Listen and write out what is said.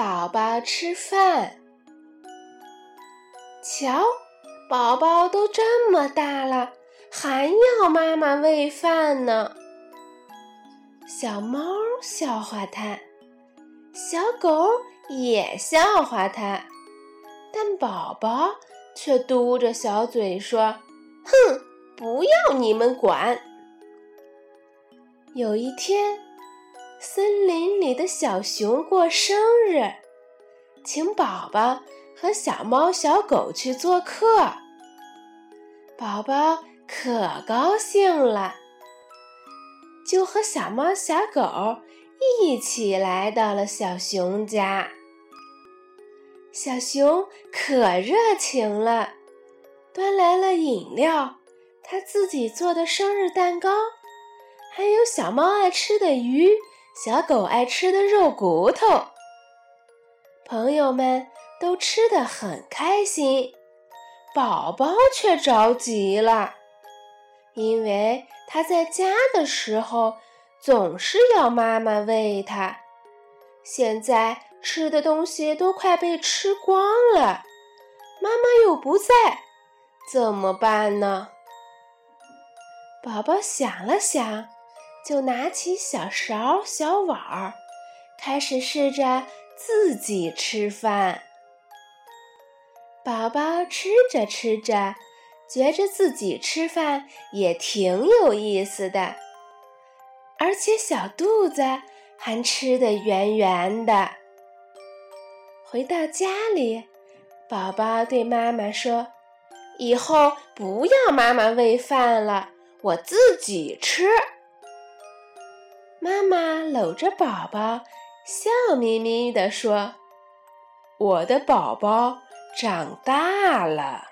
宝宝吃饭。瞧，宝宝都这么大了，还要妈妈喂饭呢。小猫笑话他，小狗也笑话他，但宝宝却嘟着小嘴说：“哼，不要你们管。”有一天，森林里的小熊过生日，请宝宝和小猫、小狗去做客。宝宝可高兴了。就和小猫、小狗一起来到了小熊家。小熊可热情了，端来了饮料，他自己做的生日蛋糕，还有小猫爱吃的鱼，小狗爱吃的肉骨头。朋友们都吃得很开心，宝宝却着急了。因为他在家的时候总是要妈妈喂他，现在吃的东西都快被吃光了，妈妈又不在，怎么办呢？宝宝想了想，就拿起小勺、小碗儿，开始试着自己吃饭。宝宝吃着吃着。觉着自己吃饭也挺有意思的，而且小肚子还吃得圆圆的。回到家里，宝宝对妈妈说：“以后不要妈妈喂饭了，我自己吃。”妈妈搂着宝宝，笑眯眯地说：“我的宝宝长大了。”